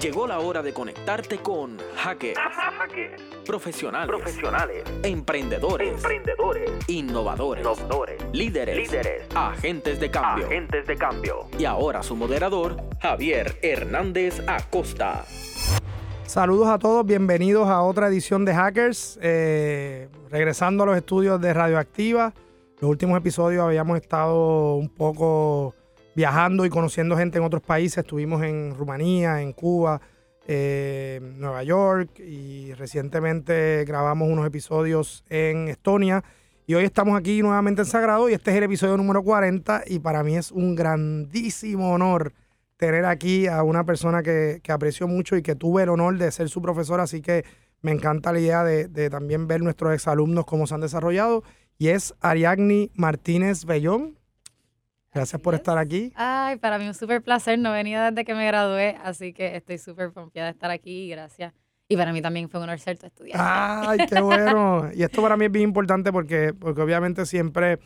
Llegó la hora de conectarte con hackers, profesionales, profesionales, emprendedores, emprendedores, innovadores, innovadores, líderes, líderes, agentes de cambio. agentes de cambio. Y ahora su moderador, Javier Hernández Acosta. Saludos a todos, bienvenidos a otra edición de Hackers. Eh, regresando a los estudios de Radioactiva. Los últimos episodios habíamos estado un poco viajando y conociendo gente en otros países. Estuvimos en Rumanía, en Cuba, eh, Nueva York y recientemente grabamos unos episodios en Estonia. Y hoy estamos aquí nuevamente en Sagrado y este es el episodio número 40 y para mí es un grandísimo honor tener aquí a una persona que, aprecio mucho y que tuve el honor de ser su profesor, así que me encanta la idea de, de también ver nuestros exalumnos cómo se han desarrollado. Y es Ariadni Martínez Bellón. Gracias por estar aquí. Ay, para mí un súper placer. No venía desde que me gradué, así que estoy súper confiada de estar aquí. Gracias. Y para mí también fue un honor ser tu estudiante. Ay, qué bueno. Y esto para mí es bien importante porque, porque obviamente siempre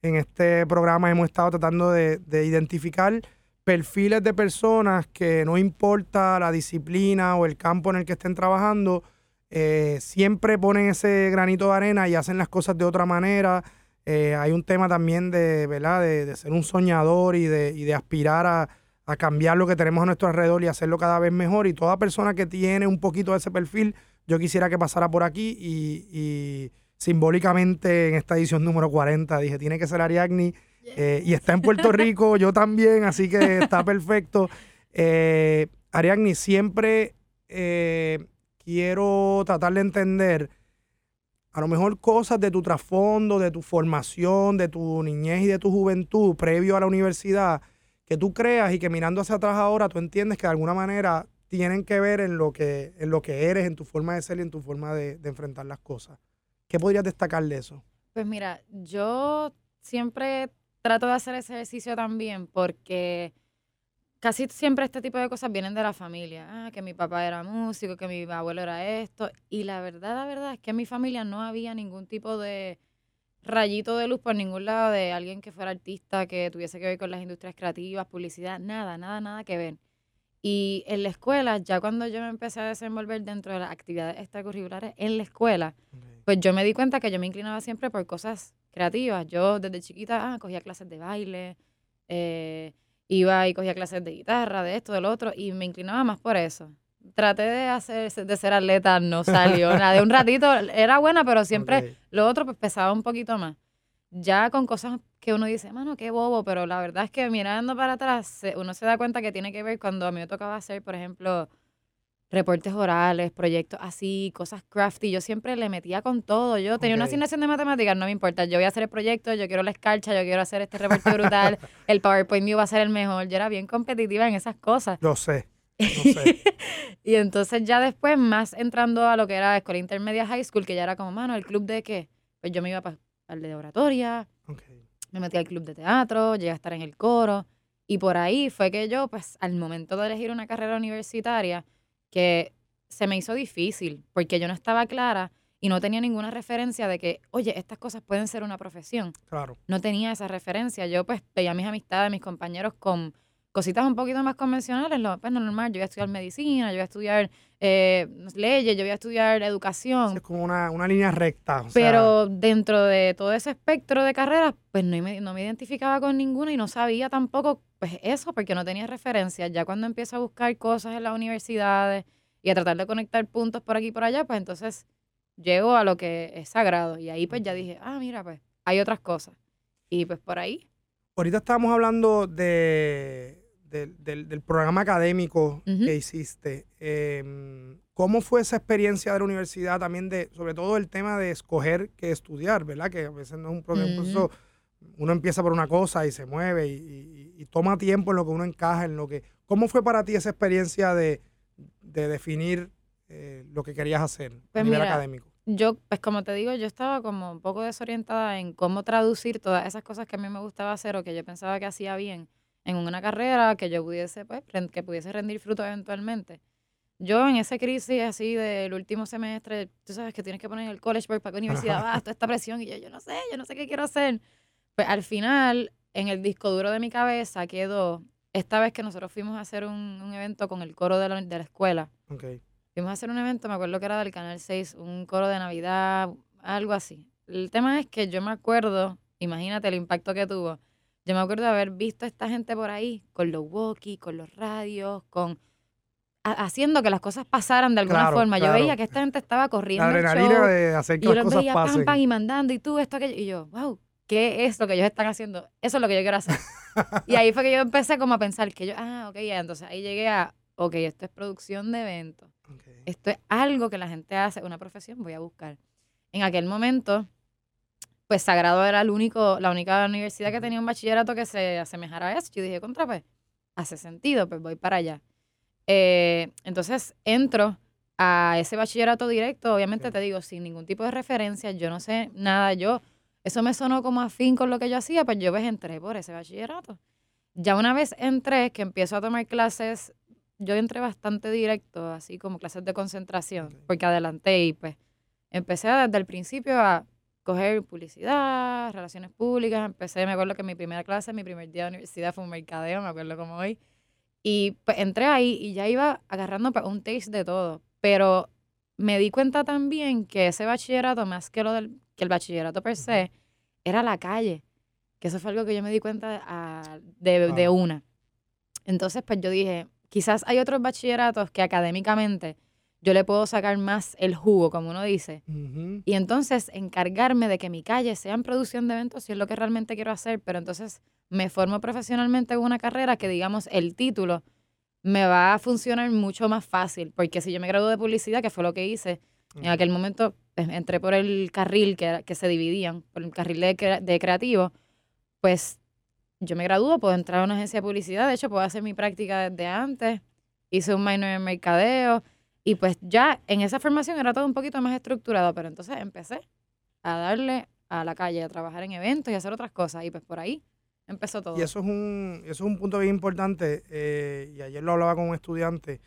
en este programa hemos estado tratando de, de identificar perfiles de personas que no importa la disciplina o el campo en el que estén trabajando, eh, siempre ponen ese granito de arena y hacen las cosas de otra manera. Eh, hay un tema también de, ¿verdad? de, de ser un soñador y de, y de aspirar a, a cambiar lo que tenemos a nuestro alrededor y hacerlo cada vez mejor. Y toda persona que tiene un poquito de ese perfil, yo quisiera que pasara por aquí y, y simbólicamente en esta edición número 40 dije, tiene que ser Ariadni. Eh, y está en Puerto Rico, yo también, así que está perfecto. Eh, Ariadni, siempre eh, quiero tratar de entender a lo mejor cosas de tu trasfondo, de tu formación, de tu niñez y de tu juventud previo a la universidad, que tú creas y que mirando hacia atrás ahora tú entiendes que de alguna manera tienen que ver en lo que, en lo que eres, en tu forma de ser y en tu forma de, de enfrentar las cosas. ¿Qué podrías destacar de eso? Pues mira, yo siempre trato de hacer ese ejercicio también porque casi siempre este tipo de cosas vienen de la familia. Ah, que mi papá era músico, que mi abuelo era esto. Y la verdad, la verdad es que en mi familia no había ningún tipo de rayito de luz por ningún lado de alguien que fuera artista, que tuviese que ver con las industrias creativas, publicidad, nada, nada, nada que ver. Y en la escuela, ya cuando yo me empecé a desenvolver dentro de las actividades extracurriculares en la escuela, pues yo me di cuenta que yo me inclinaba siempre por cosas creativas. Yo desde chiquita ah, cogía clases de baile, eh, iba y cogía clases de guitarra, de esto, del otro, y me inclinaba más por eso. Traté de hacer de ser atleta, no salió nada. De un ratito era buena, pero siempre lo otro pues pesaba un poquito más. Ya con cosas que uno dice, mano, qué bobo, pero la verdad es que mirando para atrás, uno se da cuenta que tiene que ver cuando a mí me tocaba hacer, por ejemplo, reportes orales, proyectos así, cosas crafty. Yo siempre le metía con todo. Yo tenía una asignación de matemáticas, no me importa. Yo voy a hacer el proyecto, yo quiero la escarcha, yo quiero hacer este reporte brutal. el PowerPoint mío va a ser el mejor. Yo era bien competitiva en esas cosas. Lo sé, lo sé. y entonces ya después, más entrando a lo que era escuela intermedia high school, que ya era como, mano, ¿el club de qué? Pues yo me iba para el de oratoria, Ok. me metí al club de teatro, llegué a estar en el coro. Y por ahí fue que yo, pues, al momento de elegir una carrera universitaria, que se me hizo difícil, porque yo no estaba clara y no tenía ninguna referencia de que, oye, estas cosas pueden ser una profesión. Claro. No tenía esa referencia. Yo, pues, veía a mis amistades, mis compañeros con cositas un poquito más convencionales, lo, pues, normal. Yo voy a estudiar medicina, yo voy a estudiar eh, leyes, yo voy a estudiar educación. Es como una, una línea recta. o sea, Pero dentro de todo ese espectro de carreras, pues no me, no me identificaba con ninguna y no sabía tampoco, pues eso, porque no tenía referencia. Ya cuando empiezo a buscar cosas en las universidades y a tratar de conectar puntos por aquí y por allá, pues entonces llego a lo que es sagrado. Y ahí pues ya dije, ah, mira, pues hay otras cosas. Y pues por ahí. Ahorita estábamos hablando de, del- del, del programa académico que hiciste. Eh, ¿Cómo fue esa experiencia de la universidad también de, sobre todo el tema de escoger qué estudiar, verdad? Que a veces no es un problema. Ujú. proceso, uno empieza por una cosa y se mueve y, y- y toma tiempo en lo que uno encaja, en lo que... ¿Cómo fue para ti esa experiencia de, de definir eh, lo que querías hacer a Pues nivel mira, académico? Yo, pues como te digo, yo estaba como un poco desorientada en cómo traducir todas esas cosas que a mí me gustaba hacer o que yo pensaba que hacía bien en una carrera que yo pudiese, pues, que pudiese rendir fruto eventualmente. Yo en esa crisis así del último semestre, tú sabes que tienes que poner el college board para qué universidad vas, toda esta presión y yo, yo no sé, yo no sé qué quiero hacer. Pues al final, en el disco duro de mi cabeza quedó esta vez que nosotros fuimos a hacer un, un evento con el coro de la, de la escuela, Ok. fuimos a hacer un evento, me acuerdo que era del Canal 6, un coro de Navidad, algo así. El tema es que yo me acuerdo, imagínate el impacto que tuvo, yo me acuerdo de haber visto a esta gente por ahí con los walkie, con los radios, con ha- haciendo que las cosas pasaran de alguna Claro, forma. Yo claro. veía que esta gente estaba La corriendo el adrenalina show, de hacer y que yo las los cosas veía pam, pasen. pam, y mandando, y tú, esto, aquello. Y yo, wow, ¿qué es lo que ellos están haciendo? Eso es lo que yo quiero hacer. y ahí fue que yo empecé como a pensar que yo, ah, ok, ya. Entonces ahí llegué a, ok, esto es producción de eventos. Ok. Esto es algo que la gente hace, una profesión, voy a buscar. En aquel momento, pues Sagrado era el único, la única universidad que tenía un bachillerato que se asemejara a eso. Yo dije, contra, pues, hace sentido, pues voy para allá. Eh, entonces entro a ese bachillerato directo, obviamente Ok. te digo, sin ningún tipo de referencia, yo no sé nada, yo, eso me sonó como afín con lo que yo hacía, pues yo pues entré por ese bachillerato. Ya una vez entré, que empiezo a tomar clases, yo entré bastante directo, así como clases de concentración, porque adelanté y pues empecé desde el principio a coger publicidad, relaciones públicas, empecé, me acuerdo que mi primera clase, mi primer día de universidad fue un mercadeo, me acuerdo como hoy, y pues entré ahí y ya iba agarrando pues, un taste de todo, pero me di cuenta también que ese bachillerato, más que lo del que el bachillerato per se, era la calle, que eso fue algo que yo me di cuenta ah, de, de Wow. una. Entonces, pues yo dije, quizás hay otros bachilleratos que académicamente yo le puedo sacar más el jugo, como uno dice, y entonces encargarme de que mi calle sea en producción de eventos si es lo que realmente quiero hacer, pero entonces me formo profesionalmente en una carrera que, digamos, el título me va a funcionar mucho más fácil, porque si yo me gradué de publicidad, que fue lo que hice, en aquel momento pues, entré por el carril que, era- que se dividían, por el carril de, de creativo, pues yo me gradúo, puedo entrar a una agencia de publicidad, de hecho puedo hacer mi práctica desde antes, hice un minor en mercadeo y pues ya en esa formación era todo un poquito más estructurado, pero entonces empecé a darle a la calle, a trabajar en eventos y a hacer otras cosas y pues por ahí empezó todo. Y eso es un, eso es un punto bien importante, eh, y ayer lo hablaba con un estudiante,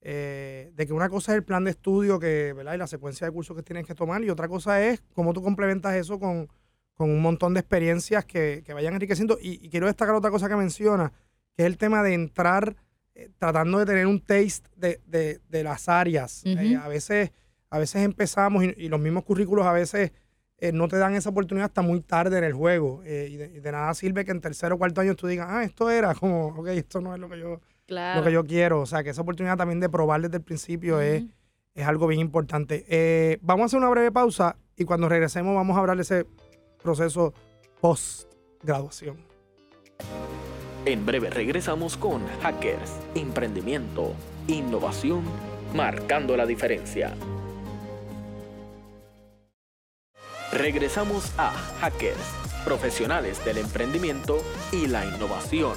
eh, de que una cosa es el plan de estudio que, ¿verdad? y la secuencia de cursos que tienes que tomar, y otra cosa es cómo tú complementas eso con, con un montón de experiencias que, que vayan enriqueciendo. Y, y quiero destacar otra cosa que menciona, que es el tema de entrar eh, tratando de tener un taste de, de- de las áreas. Eh, a, veces, a veces empezamos y, y los mismos currículos a veces eh, no te dan esa oportunidad hasta muy tarde en el juego. y, de, y de nada sirve que en tercero o cuarto año tú digas, ah, esto era como, ok, esto no es lo que yo, claro. lo que yo quiero. O sea, que esa oportunidad también de probar desde el principio es, es algo bien importante. Vamos a hacer una breve pausa y cuando regresemos vamos a hablar de ese proceso post-graduación. En breve regresamos con Hackers, Emprendimiento, Innovación, Marcando la Diferencia. Regresamos a Hackers, Profesionales del Emprendimiento y la Innovación.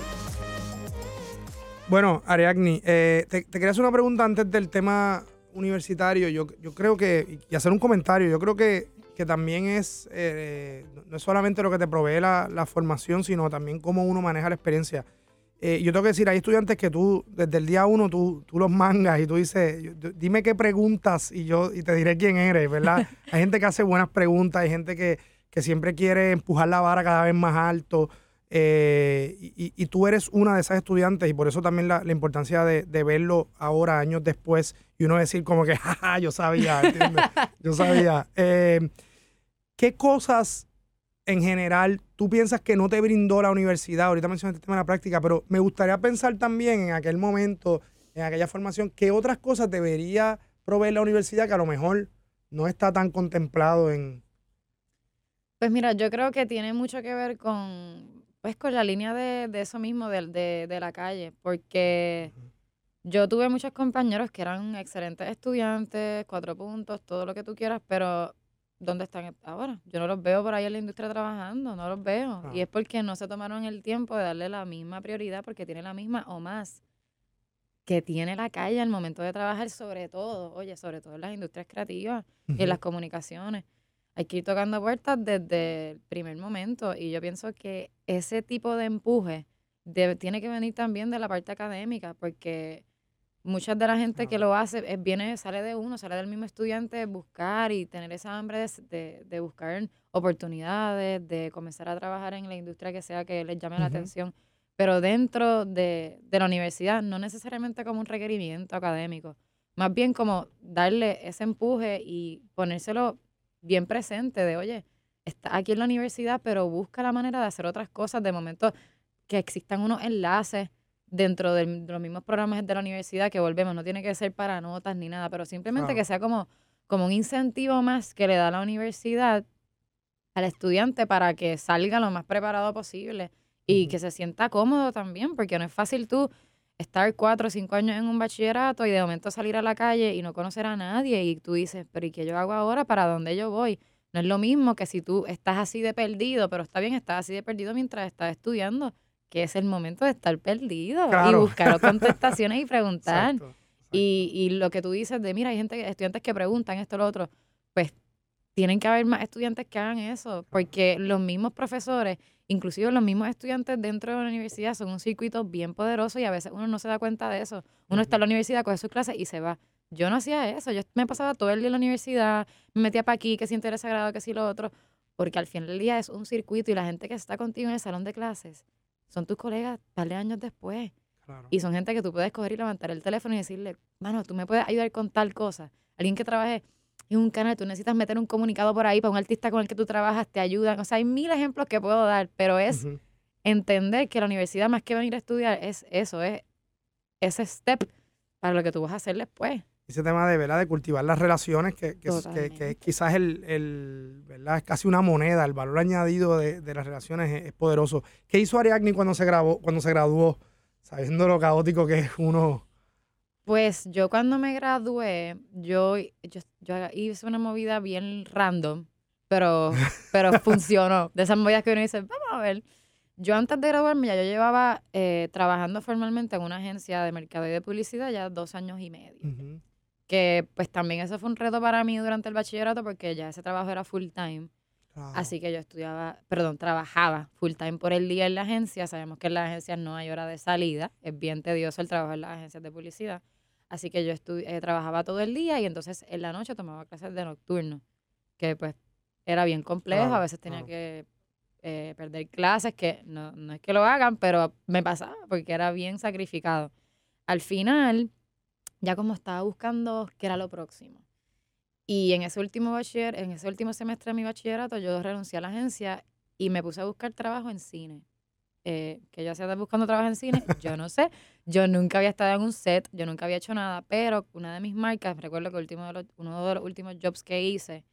Bueno, Ariadne, eh, te, te quería hacer una pregunta antes del tema universitario. Yo, yo creo que, y hacer un comentario, yo creo que, que también es, eh, no- es solamente lo que te provee la, la formación, sino también cómo uno maneja la experiencia. Eh, yo tengo que decir, hay estudiantes que tú, desde el día uno, tú, tú los mangas y tú dices, dime qué preguntas y yo y te diré quién eres, ¿verdad? hay gente que hace buenas preguntas, hay gente que, que siempre quiere empujar la vara cada vez más alto. eh, y, y- tú eres una de esas estudiantes y por eso también la, la importancia de, de verlo ahora, años después, y uno decir como que, jaja, yo sabía, ¿entiendes? yo sabía. Eh, ¿Qué cosas en general tú piensas que no te brindó la universidad? Ahorita mencionaste el tema de la práctica, pero me gustaría pensar también en aquel momento, en aquella formación, qué otras cosas debería proveer la universidad que a lo mejor no está tan contemplado en... Pues mira, yo creo que tiene mucho que ver con, pues con la línea de, de eso mismo, de, de, de la calle, porque yo tuve muchos compañeros que eran excelentes estudiantes, cuatro puntos, todo lo que tú quieras, pero ¿dónde están ahora? Yo no los veo por ahí en la industria trabajando, no los veo. Ah. Y es porque no se tomaron el tiempo de darle la misma prioridad, porque tiene la misma o más que tiene la calle al momento de trabajar, sobre todo, oye, sobre todo en las industrias creativas y en las comunicaciones. Hay que ir tocando puertas desde el primer momento y yo pienso que ese tipo de empuje debe- tiene que venir también de la parte académica porque muchas de la gente que lo hace es, viene, sale de uno, sale del mismo estudiante buscar y tener esa hambre de, de- de buscar oportunidades, de comenzar a trabajar en la industria que sea que les llame la atención. pero dentro de, de la universidad, no necesariamente como un requerimiento académico, más bien como darle ese empuje y ponérselo bien presente de, oye, está aquí en la universidad, pero busca la manera de hacer otras cosas, de momento que existan unos enlaces dentro de los mismos programas de la universidad que volvemos, no tiene que ser para notas ni nada, pero simplemente que sea como, como un incentivo más que le da la universidad al estudiante para que salga lo más preparado posible y que se sienta cómodo también, porque no es fácil tú estar cuatro o cinco años en un bachillerato y de momento salir a la calle y no conocer a nadie y tú dices, pero ¿y qué yo hago ahora? ¿Para dónde yo voy? No es lo mismo que si tú estás así de perdido, pero está bien, estás así de perdido mientras estás estudiando, que es el momento de estar perdido y buscar contestaciones y preguntar. Y, y lo que tú dices de, mira, hay gente, estudiantes que preguntan esto, lo otro, pues tienen que haber más estudiantes que hagan eso, porque los mismos profesores, inclusive los mismos estudiantes dentro de la universidad, son un circuito bien poderoso y a veces uno no se da cuenta de eso. Uno está en la universidad, coge sus clases y se va. Yo no hacía eso, yo me pasaba todo el día en la universidad, me metía para aquí, que si interés sagrado, que si lo otro, porque al final del día es un circuito y la gente que está contigo en el salón de clases son tus colegas de años después. Y son gente que tú puedes coger y levantar el teléfono y decirle, mano, tú me puedes ayudar con tal cosa. Alguien que trabaje en un canal, tú necesitas meter un comunicado por ahí para un artista con el que tú trabajas, te ayudan. O sea, hay mil ejemplos que puedo dar, pero es entender que la universidad, más que venir a estudiar, es eso, es ese step para lo que tú vas a hacer después. Ese tema de, ¿verdad? de cultivar las relaciones, que, que, que, quizás el, el, ¿verdad? es casi una moneda, el valor añadido de, de las relaciones es, es, poderoso. ¿Qué hizo Ariadne cuando se, grabó, cuando se graduó? sabiendo lo caótico que es uno. Pues yo cuando me gradué, yo, yo, hice una movida bien random, pero, pero funcionó. De esas movidas que uno dice, vamos a ver. Yo antes de graduarme ya yo llevaba eh, trabajando formalmente en una agencia de mercado y de publicidad ya dos años y medio. Que pues también eso fue un reto para mí durante el bachillerato porque ya ese trabajo era full time. Así que yo estudiaba, perdón, trabajaba full time por el día en la agencia. Sabemos que en las agencias no hay hora de salida. Es bien tedioso el trabajo en las agencias de publicidad. Así que yo eh, trabajaba todo el día y entonces en la noche tomaba clases de nocturno, que pues era bien complejo. a veces tenía que eh, perder clases, que no, no es que lo hagan, pero me pasaba porque era bien sacrificado. Al final, ya como estaba buscando qué era lo próximo, y en ese último bachiller, en ese último semestre de mi bachillerato, yo renuncié a la agencia y me puse a buscar trabajo en cine. Eh, que yo hacía buscando trabajo en cine, yo no sé. Yo nunca había estado en un set, yo nunca había hecho nada, pero una de mis marcas, recuerdo que último uno de los últimos jobs que hice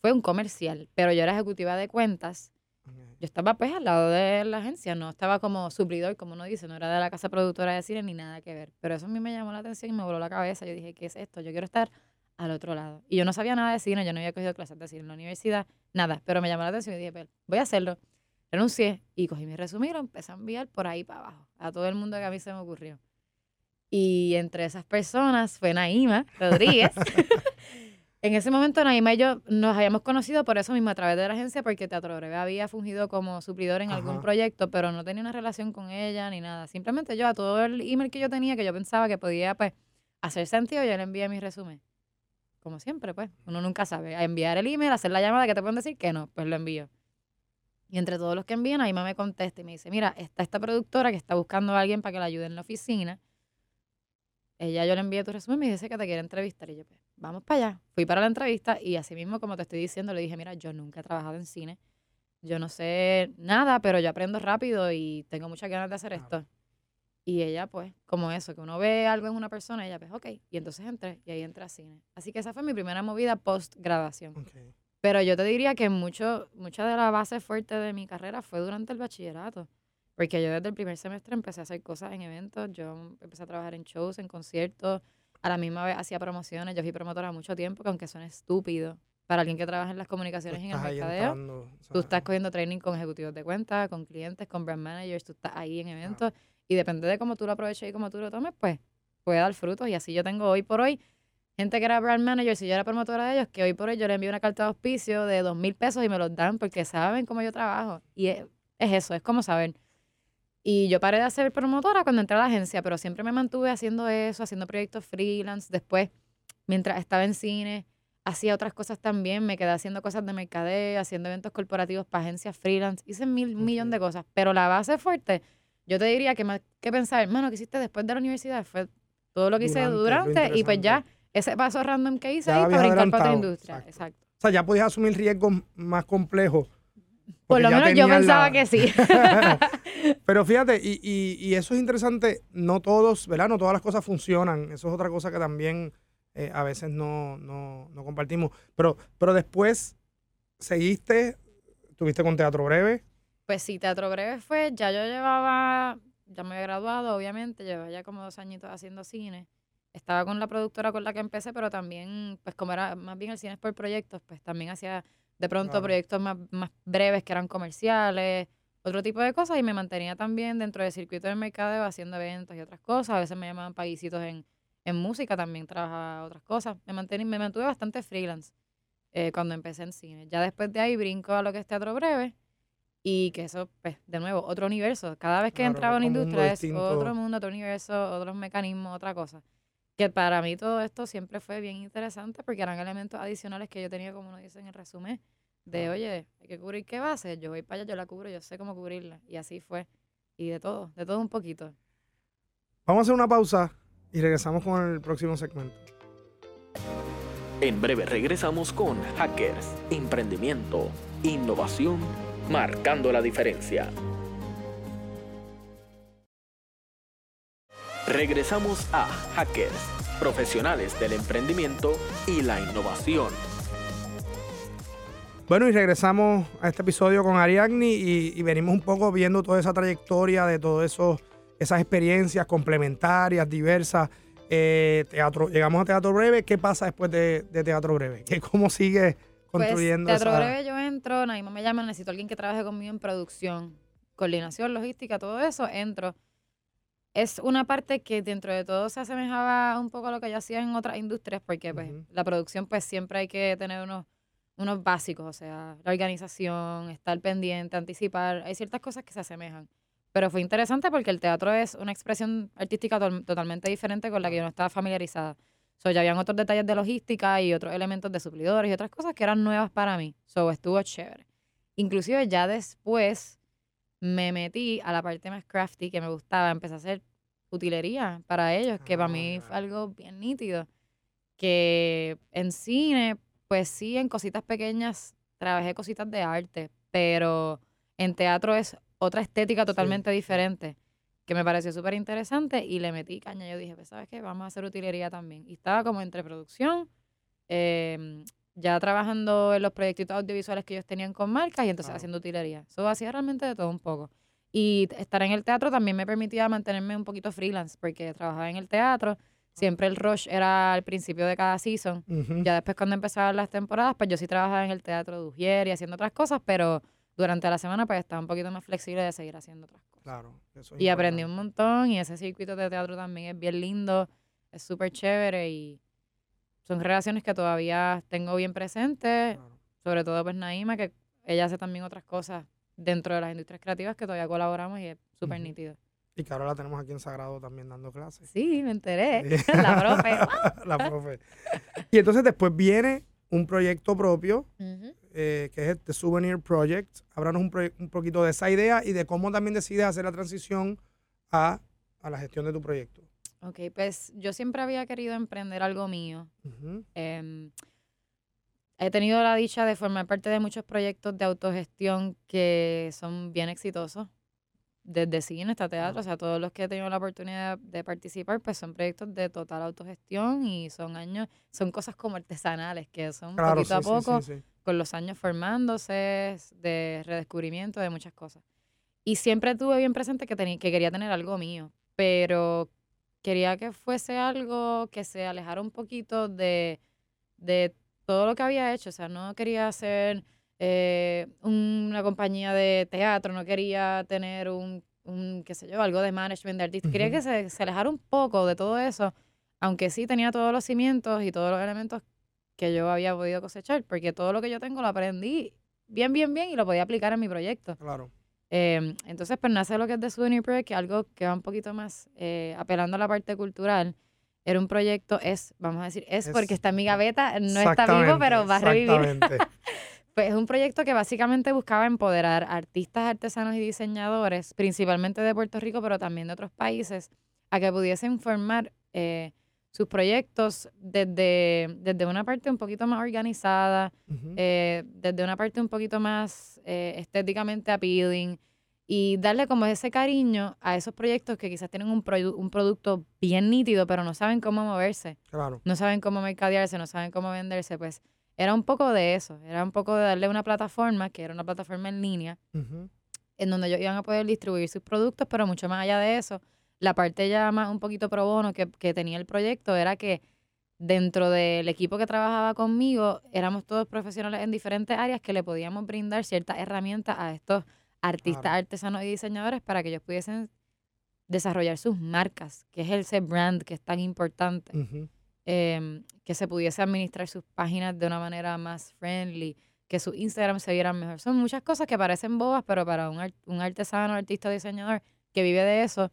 fue un comercial, pero yo era ejecutiva de cuentas. Yo estaba pues al lado de la agencia, no estaba como suplidor, como uno dice, no era de la casa productora de cine ni nada que ver. Pero eso a mí me llamó la atención y me voló la cabeza. Yo dije, ¿qué es esto? Yo quiero estar al otro lado. Y yo no sabía nada de cine, yo no había cogido clases de cine en la universidad, nada, pero me llamó la atención y dije, pues, voy a hacerlo. Renuncié y cogí mi resumen y lo empecé a enviar por ahí para abajo, a todo el mundo que a mí se me ocurrió. Y entre esas personas fue Naima Rodríguez. en ese momento Naima y yo nos habíamos conocido por eso mismo a través de la agencia, porque Teatro Breve había fungido como suplidor en algún proyecto, pero no tenía una relación con ella ni nada. Simplemente yo a todo el email que yo tenía, que yo pensaba que podía pues hacer sentido, yo le envié mi resumen como siempre, pues, uno nunca sabe. A enviar el email, hacer la llamada que te pueden decir que no, pues lo envío. Y entre todos los que envían, ahí me contesta y me dice, mira, está esta productora que está buscando a alguien para que la ayude en la oficina. Ella yo le envié tu resumen y me dice que te quiere entrevistar. Y yo, pues, vamos para allá. Fui para la entrevista y así mismo, como te estoy diciendo, le dije, mira, yo nunca he trabajado en cine. Yo no sé nada, pero yo aprendo rápido y tengo muchas ganas de hacer esto. Y ella, pues, como eso, que uno ve algo en una persona, ella, pues, ok. Y entonces entré y ahí entré a cine. Así que esa fue mi primera movida post-graduación. Pero yo te diría que mucho, mucha de la base fuerte de mi carrera fue durante el bachillerato. Porque yo desde el primer semestre empecé a hacer cosas en eventos. Yo empecé a trabajar en shows, en conciertos. A la misma vez hacía promociones. Yo fui promotora mucho tiempo, que aunque son estúpidos, para alguien que trabaja en las comunicaciones y en el mercadeo, tú estás cogiendo training con ejecutivos de cuenta, con clientes, con brand managers, tú estás ahí en eventos. Y depende de cómo tú lo aproveches y cómo tú lo tomes, pues puede dar frutos. Y así yo tengo hoy por hoy gente que era brand manager, si yo era promotora de ellos, que hoy por hoy yo le envío una carta de auspicio de dos mil pesos y me los dan porque saben cómo yo trabajo. Y es, eso, es como saber. Y yo paré de ser promotora cuando entré a la agencia, pero siempre me mantuve haciendo eso, haciendo proyectos freelance. Después, mientras estaba en cine, hacía otras cosas también. Me quedé haciendo cosas de mercadeo, haciendo eventos corporativos para agencias freelance. Hice mil millón de cosas. Pero la base fuerte yo te diría que más que pensar, hermano, ¿qué hiciste después de la universidad? Fue todo lo que hice Durante, y pues ya, ese paso random que hice Ya ahí para brincar para otra industria. exacto. Exacto. O sea, ya podías asumir riesgos más complejos. Por lo menos yo pensaba la- que sí. Pero fíjate, y, y- y eso es interesante, no todos, ¿verdad? No todas las cosas funcionan. Eso es otra cosa que también eh, a veces no, no, no compartimos. Pero, pero después seguiste, tuviste con Teatro Breve. Pues sí, Teatro Breve fue, ya yo llevaba, ya me había graduado, obviamente, llevaba ya como dos añitos haciendo cine. Estaba con la productora con la que empecé, pero también, pues como era más bien el cine es por proyectos, pues también hacía de pronto Claro. proyectos más, más breves que eran comerciales, otro tipo de cosas, y me mantenía también dentro del circuito del mercadeo haciendo eventos y otras cosas. A veces me llamaban paguisitos en, en música, también trabajaba otras cosas. Me, mantení, me mantuve bastante freelance eh, cuando empecé en cine. Ya después de ahí brinco a lo que es Teatro Breve. Y que eso, pues, de nuevo, otro universo. Cada vez que Claro, entraba en industria es distinto. otro mundo, otro universo, otros mecanismos, otra cosa. Que para mí todo esto siempre fue bien interesante porque eran elementos adicionales que yo tenía, como uno dice en el resumen, de, oye, hay que cubrir qué base, yo voy para allá, yo la cubro, yo sé cómo cubrirla. Y así fue. Y de todo, de todo un poquito. Vamos a hacer una pausa y regresamos con el próximo segmento. En breve regresamos con Hackers, Emprendimiento, Innovación, marcando la diferencia. Regresamos a Hackers, profesionales del emprendimiento y la innovación. Bueno, y regresamos a este episodio con Ariadne y, y venimos un poco viendo toda esa trayectoria de todas esas experiencias complementarias, diversas. Eh, teatro, llegamos a Teatro Breve. ¿Qué pasa después de, de Teatro Breve? ¿Qué, ¿Cómo sigue construyendo pues, Teatro esa- Breve yo entro, Naima me llama, necesito alguien que trabaje conmigo en producción, coordinación, logística, todo eso, entro. Es una parte que dentro de todo se asemejaba un poco a lo que yo hacía en otras industrias, porque pues, la producción pues siempre hay que tener unos, unos básicos, o sea, la organización, estar pendiente, anticipar, hay ciertas cosas que se asemejan. Pero fue interesante porque el teatro es una expresión artística tol- totalmente diferente con la que yo no estaba familiarizada. So, ya habían otros detalles de logística y otros elementos de suplidores y otras cosas que eran nuevas para mí. So, estuvo chévere. Inclusive ya después me metí a la parte más crafty que me gustaba. Empecé a hacer utilería para ellos, que para mí fue Ah. algo bien nítido. Que en cine, pues sí, en cositas pequeñas trabajé cositas de arte, pero en teatro es otra estética totalmente diferente que me pareció súper interesante y le metí caña. Yo dije, pues, ¿sabes qué? Vamos a hacer utilería también. Y estaba como entre producción, em, ya trabajando en los proyectitos audiovisuales que ellos tenían con marcas y entonces Claro. haciendo utilería. Eso hacía realmente de todo un poco. Y estar en el teatro también me permitía mantenerme un poquito freelance, porque trabajaba en el teatro. Siempre el rush era al principio de cada season. Ujú. Ya después cuando empezaban las temporadas, pues yo sí trabajaba en el teatro de Ujier y haciendo otras cosas, pero durante la semana pues estaba un poquito más flexible de seguir haciendo otras cosas. Claro. eso es Y aprendí un importante. montón y ese circuito de teatro también es bien lindo, es súper chévere y son relaciones que todavía tengo bien presentes, Claro. sobre todo pues Naima, que ella hace también otras cosas dentro de las industrias creativas que todavía colaboramos y es súper nítido. Y que ahora la tenemos aquí en Sagrado también dando clases. Sí, me enteré. Sí. La profe. la profe. Y entonces después viene un proyecto propio eh, que es The Souvenir Project. Háblanos un, un poquito de esa idea y de cómo también decides hacer la transición a, a la gestión de tu proyecto. Ok, pues yo siempre había querido emprender algo mío. Em, he tenido la dicha de formar parte de muchos proyectos de autogestión que son bien exitosos. Desde cine hasta teatro, o sea, todos los que he tenido la oportunidad de participar, pues son proyectos de total autogestión y son años, son cosas como artesanales, que son Claro, poquito a sí, poco, sí, sí. con los años formándose, de redescubrimiento de muchas cosas. Y siempre tuve bien presente que, que quería tener algo mío, pero quería que fuese algo que se alejara un poquito de, de todo lo que había hecho. O sea, no quería hacer eh, una compañía de teatro, no quería tener un, un, qué sé yo, algo de management de artistas. Quería que se, se alejara un poco de todo eso, aunque sí tenía todos los cimientos y todos los elementos que yo había podido cosechar, porque todo lo que yo tengo lo aprendí bien, bien, bien y lo podía aplicar en mi proyecto. Claro. Eh, entonces, pues nace lo que es The Souvenir Project, que algo que va un poquito más eh, apelando a la parte cultural. Era un proyecto, es, vamos a decir, es, Es- porque está en mi gaveta, no está vivo, pero va a revivir. Pues es un proyecto que básicamente buscaba empoderar artistas, artesanos y diseñadores, principalmente de Puerto Rico, pero también de otros países, a que pudiesen formar eh, sus proyectos desde, desde una parte un poquito más organizada, eh, desde una parte un poquito más eh, estéticamente appealing y darle como ese cariño a esos proyectos que quizás tienen un, produ- un producto bien nítido, pero no saben cómo moverse, Claro. no saben cómo mercadearse, no saben cómo venderse, pues era un poco de eso, era un poco de darle una plataforma, que era una plataforma en línea, en donde ellos iban a poder distribuir sus productos, pero mucho más allá de eso, la parte ya más un poquito pro bono que, que tenía el proyecto era que dentro del equipo que trabajaba conmigo, éramos todos profesionales en diferentes áreas que le podíamos brindar ciertas herramientas a estos artistas, Claro. artesanos y diseñadores para que ellos pudiesen desarrollar sus marcas, que es ese brand que es tan importante em, que se pudiese administrar sus páginas de una manera más friendly, que su Instagram se vieran mejor. Son muchas cosas que parecen bobas, pero para un, un artesano, artista, diseñador que vive de eso,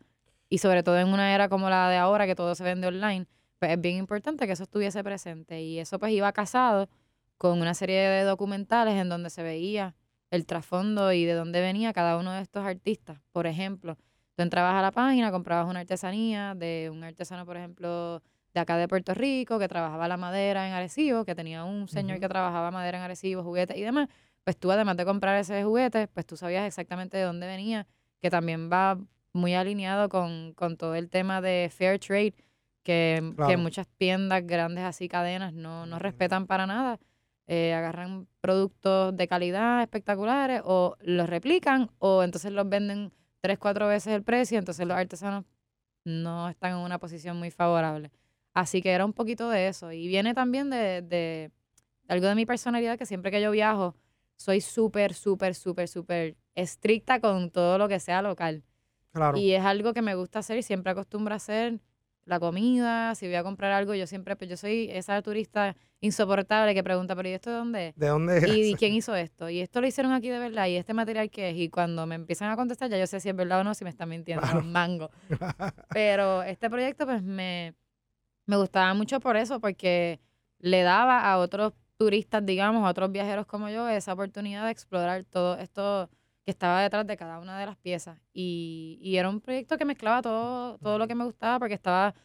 y sobre todo en una era como la de ahora, que todo se vende online, pues es bien importante que eso estuviese presente. Y eso pues iba casado con una serie de documentales en donde se veía el trasfondo y de dónde venía cada uno de estos artistas. Por ejemplo, tú entrabas a la página, comprabas una artesanía de un artesano, por ejemplo, de acá de Puerto Rico, que trabajaba la madera en Arecibo, que tenía un señor que trabajaba madera en Arecibo, juguetes y demás, pues tú además de comprar ese juguete, pues tú sabías exactamente de dónde venía, que también va muy alineado con, con todo el tema de fair trade, que, que Claro. muchas tiendas grandes así, cadenas, no, no respetan para nada. Eh, agarran productos de calidad espectaculares o los replican o entonces los venden tres, cuatro veces el precio, entonces los artesanos no están en una posición muy favorable. Así que era un poquito de eso. Y viene también de, de algo de mi personalidad, que siempre que yo viajo, soy súper, súper, súper, súper estricta con todo lo que sea local. Claro. Y es algo que me gusta hacer y siempre acostumbro a hacer la comida, si voy a comprar algo, yo siempre, pues yo soy esa turista insoportable que pregunta, pero ¿y esto de dónde es? ¿De dónde es? ¿Y quién hizo esto? ¿Y esto lo hicieron aquí de verdad? ¿Y este material qué es? Y cuando me empiezan a contestar, ya yo sé si es verdad o no, si me están mintiendo, Claro. mango. Pero este proyecto, pues me, me gustaba mucho por eso, porque le daba a otros turistas, digamos, a otros viajeros como yo, esa oportunidad de explorar todo esto que estaba detrás de cada una de las piezas. Y, y era un proyecto que mezclaba todo, todo lo que me gustaba, porque estaba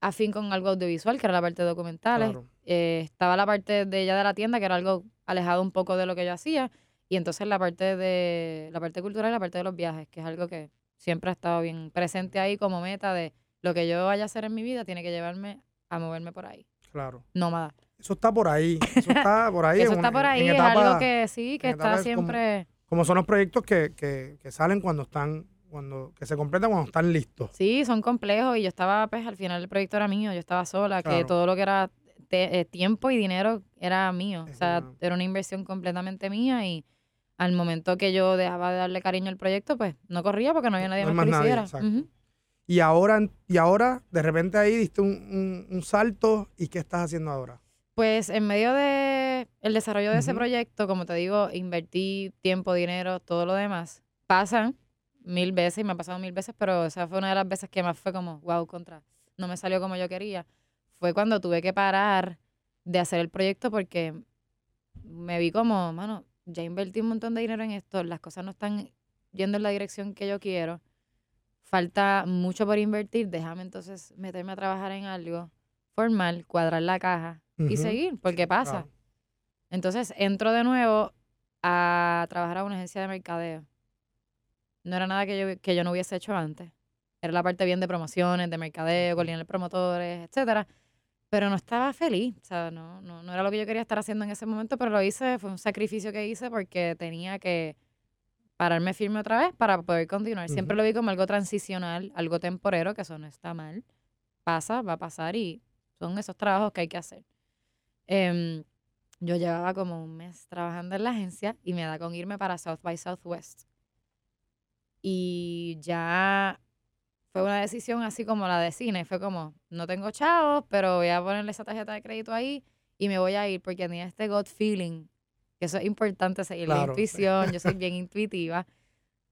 afín con algo audiovisual, que era la parte de documentales. Claro. Eh, estaba la parte de ella de la tienda, que era algo alejado un poco de lo que yo hacía. Y entonces la parte de la parte cultural y la parte de los viajes, que es algo que siempre ha estado bien presente ahí como meta de lo que yo vaya a hacer en mi vida tiene que llevarme a moverme por ahí. Claro. Nómada. Eso está por ahí. Eso está por ahí. Eso está por en ahí, es etapa- algo que sí, que está como- siempre... Como son los proyectos que, que, que salen cuando están, cuando, que se completan cuando están listos. Sí, son complejos y yo estaba, pues al final el proyecto era mío, yo estaba sola, que todo lo que era te- eh, tiempo y dinero era mío. O sea, era una inversión completamente mía y al momento que yo dejaba de darle cariño al proyecto, pues no corría porque no había nadie No más que lo hiciera. Y ahora, y ahora, de repente ahí diste un, un- un salto. ¿Y qué estás haciendo ahora? Pues en medio de el desarrollo de ese proyecto, como te digo, invertí tiempo, dinero, todo lo demás. Pasan mil veces y me ha pasado mil veces, pero esa fue una de las veces que más fue como, wow, contra, no me salió como yo quería. Fue cuando tuve que parar de hacer el proyecto porque me vi como, mano, ya invertí un montón de dinero en esto, las cosas no están yendo en la dirección que yo quiero. Falta mucho por invertir, déjame entonces meterme a trabajar en algo formal, cuadrar la caja y seguir, porque pasa. Claro. Entonces entro de nuevo a trabajar a una agencia de mercadeo. No era nada que yo, que yo no hubiese hecho antes. Era la parte bien de promociones, de mercadeo, coordinar promotores, etcétera. Pero no estaba feliz. O sea, no, no, no era lo que yo quería estar haciendo en ese momento, pero lo hice, fue un sacrificio que hice porque tenía que pararme firme otra vez para poder continuar. Siempre lo vi como algo transicional, algo temporero, que eso no está mal. Pasa, va a pasar y son esos trabajos que hay que hacer. Em, yo llevaba como un mes trabajando en la agencia y me da con irme para South by Southwest. Y ya fue una decisión así como la de cine. Fue como, no tengo chavos, pero voy a ponerle esa tarjeta de crédito ahí y me voy a ir porque tenía este gut feeling, que eso es importante, seguir la intuición. Yo soy bien intuitiva.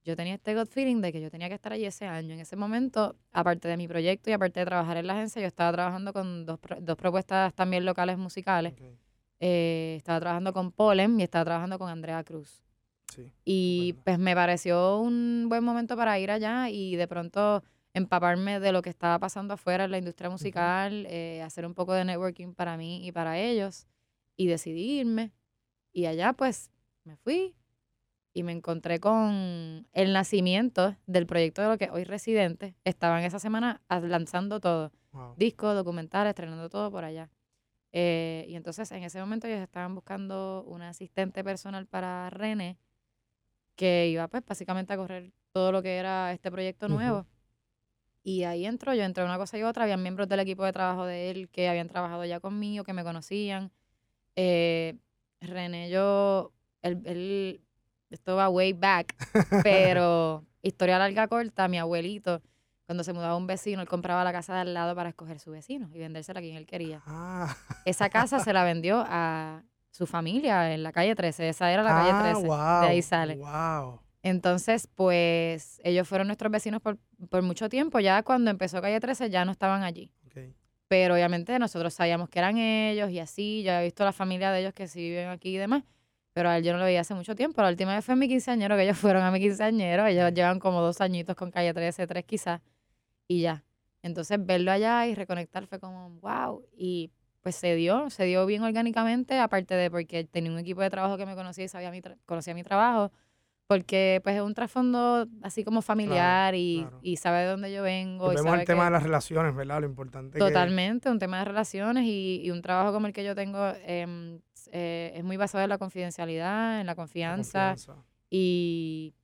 Yo tenía este gut feeling de que yo tenía que estar allí ese año. En ese momento, aparte de mi proyecto y aparte de trabajar en la agencia, yo estaba trabajando con dos, dos propuestas también locales musicales Ok. Eh, estaba trabajando con Polen y estaba trabajando con Andrea Cruz. Sí. Y pues me pareció un buen momento para ir allá y de pronto empaparme de lo que estaba pasando afuera en la industria musical, eh, hacer un poco de networking para mí y para ellos y decidí irme. Y allá pues me fui y me encontré con el nacimiento del proyecto de lo que hoy Residente. Estaban esa semana lanzando todo, Wow. discos, documentales, estrenando todo por allá. Eh, y entonces en ese momento ellos estaban buscando un asistente personal para René que iba pues básicamente a correr todo lo que era este proyecto nuevo. Y ahí entró, yo entre una cosa y otra, habían miembros del equipo de trabajo de él que habían trabajado ya conmigo, que me conocían. Eh, René, yo, él, él- esto va way back, pero historia larga corta, mi abuelito, cuando se mudaba un vecino, él compraba la casa de al lado para escoger su vecino y vendérsela a quien él quería. Ah, Esa casa se la vendió a su familia en la calle 13, esa era la calle ah, 13, wow. de ahí sale. Wow. Entonces, pues ellos fueron nuestros vecinos por, por mucho tiempo. Ya cuando empezó Calle 13 ya no estaban allí. Ok. Pero obviamente nosotros sabíamos que eran ellos y así. Ya he visto la familia de ellos que sí viven aquí y demás. Pero a él yo no lo veía hace mucho tiempo. La última vez fue en mi quinceañero, que ellos fueron a mi quinceañero. Ellos llevan como dos añitos con Calle 13, tres quizás. Y ya. Entonces verlo allá y reconectar fue como, wow. Y pues se dio, se dio bien orgánicamente, aparte de porque tenía un equipo de trabajo que me conocía y sabía mi conocía mi trabajo porque pues es un trasfondo así como familiar y, claro. y sabe de dónde yo vengo. Y Volvemos sabe al tema que- de las relaciones, ¿verdad? Lo importante que- Totalmente, un tema de relaciones y, y un trabajo como el que yo tengo em, eh, es muy basado en la confidencialidad, en la la confianza, confianza. y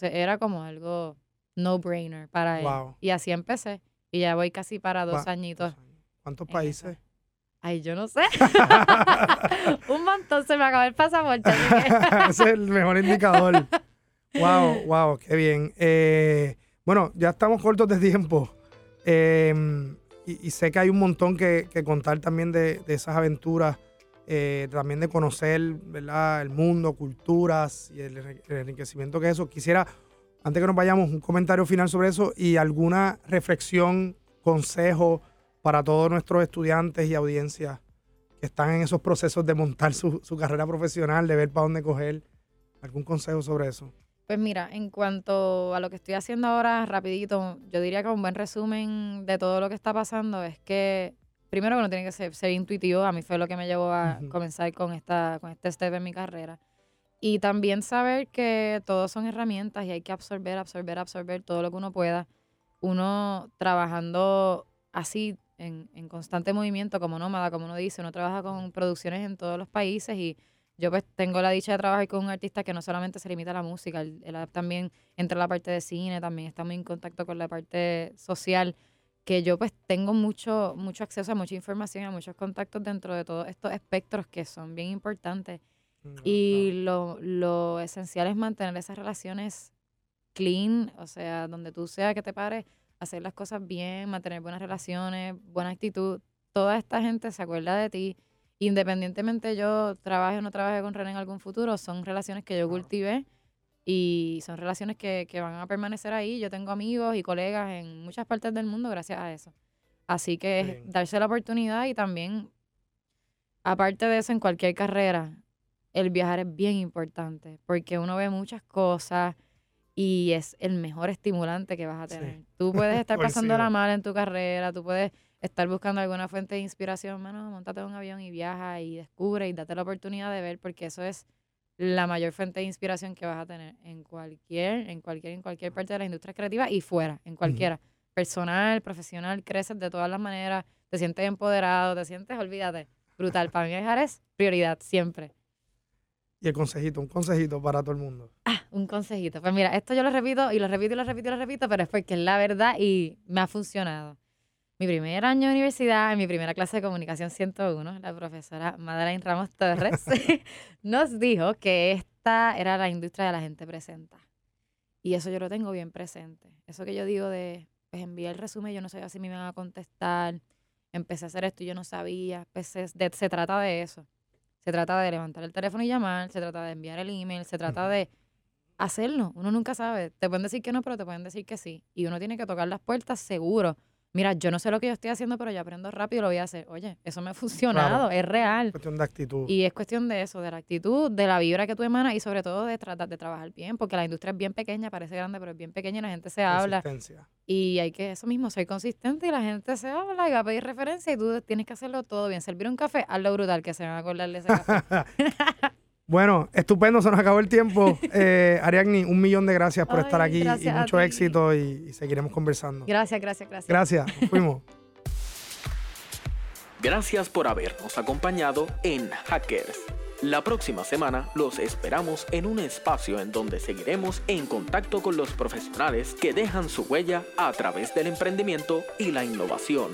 era como algo no-brainer para él. Wow. Y así empecé y ya voy casi para dos añitos. ¿Cuántos países? eso. Ay, yo no sé. un montón, se me acabó el pasaporte. Ese es el mejor indicador. wow, wow, qué bien. Eh, bueno, ya estamos cortos de tiempo. Eh, y, y sé que hay un montón que, que contar también de, de esas aventuras, eh, también de conocer ¿verdad? el mundo, culturas y el, el enriquecimiento que es eso. Quisiera, antes que nos vayamos, un comentario final sobre eso y alguna reflexión, consejo para todos nuestros estudiantes y audiencias que están en esos procesos de montar su, su carrera profesional, de ver para dónde coger. ¿Algún consejo sobre eso? Pues mira, en cuanto a lo que estoy haciendo ahora, rapidito, yo diría que un buen resumen de todo lo que está pasando es que, primero que uno tiene que ser, ser intuitivo, a mí fue lo que me llevó a comenzar con, esta, con este step en mi carrera. Y también saber que todos son herramientas y hay que absorber, absorber, absorber todo lo que uno pueda. Uno trabajando así, en, en constante movimiento, como nómada, como uno dice, uno trabaja con producciones en todos los países y yo pues tengo la dicha de trabajar con un artista que no solamente se limita a la música, él, él también entra en la parte de cine, también está muy en contacto con la parte social, que yo pues tengo mucho, mucho acceso a mucha información, a muchos contactos dentro de todos estos espectros que son bien importantes. Y lo, lo esencial es mantener esas relaciones clean, o sea, donde tú sea que te pares, hacer las cosas bien, mantener buenas relaciones, buena actitud. Toda esta gente se acuerda de ti. Independientemente yo trabaje o no trabaje con René en algún futuro, son relaciones que yo cultivé y son relaciones que, que van a permanecer ahí. Yo tengo amigos y colegas en muchas partes del mundo gracias a eso. Así que es Bien. darse la oportunidad y también, aparte de eso, en cualquier carrera, el viajar es bien importante porque uno ve muchas cosas y es el mejor estimulante que vas a Sí. tener. Tú puedes estar pasándola mal en tu carrera, tú puedes estar buscando alguna fuente de inspiración, mano, montate en un avión y viaja y descubre y date la oportunidad de ver porque eso es la mayor fuente de inspiración que vas a tener en cualquier, en cualquier, en cualquier parte de la industria creativa y fuera, en cualquiera. Personal, profesional, creces de todas las maneras, te sientes empoderado, te sientes, olvídate, brutal. Para mí viajar es prioridad siempre. Y el consejito, un consejito para todo el mundo. Ah, un consejito. Pues mira, esto yo lo repito y lo repito y lo repito y lo repito, pero es porque es la verdad y me ha funcionado. Mi primer año de universidad, en mi primera clase de comunicación 101, la profesora Madeleine Ramos Torres nos dijo que esta era la industria de la gente presenta. Y eso yo lo tengo bien presente. Eso que yo digo de, pues envié el resumen, yo no sabía si me iban a contestar, empecé a hacer esto y yo no sabía. Pues es de- se trata de eso. Se trata de levantar el teléfono y llamar, se trata de enviar el email, se trata de hacerlo. Uno nunca sabe. Te pueden decir que no, pero te pueden decir que sí. Y uno tiene que tocar las puertas seguro. Mira, yo no sé lo que yo estoy haciendo, pero yo aprendo rápido y lo voy a hacer. Oye, eso me ha funcionado, es real. Cuestión de actitud. Y es cuestión de eso, de la actitud, de la vibra que tú emanas y sobre todo de tratar de trabajar bien, porque la industria es bien pequeña, parece grande, pero es bien pequeña y la gente se habla. Consistencia. Y hay que, eso mismo, ser consistente y la gente se habla y va a pedir referencia y tú tienes que hacerlo todo bien. Servir un café, hazlo brutal, que se van a acordar de ese café. Bueno, estupendo, se nos acabó el tiempo. Eh, Ariadne, un millón de gracias por Ay, estar aquí y mucho éxito y, y seguiremos conversando. gracias, gracias, gracias. Gracias, fuimos. Gracias por habernos acompañado en Hackers. La próxima semana los esperamos en un espacio en donde seguiremos en contacto con los profesionales que dejan su huella a través del emprendimiento y la innovación.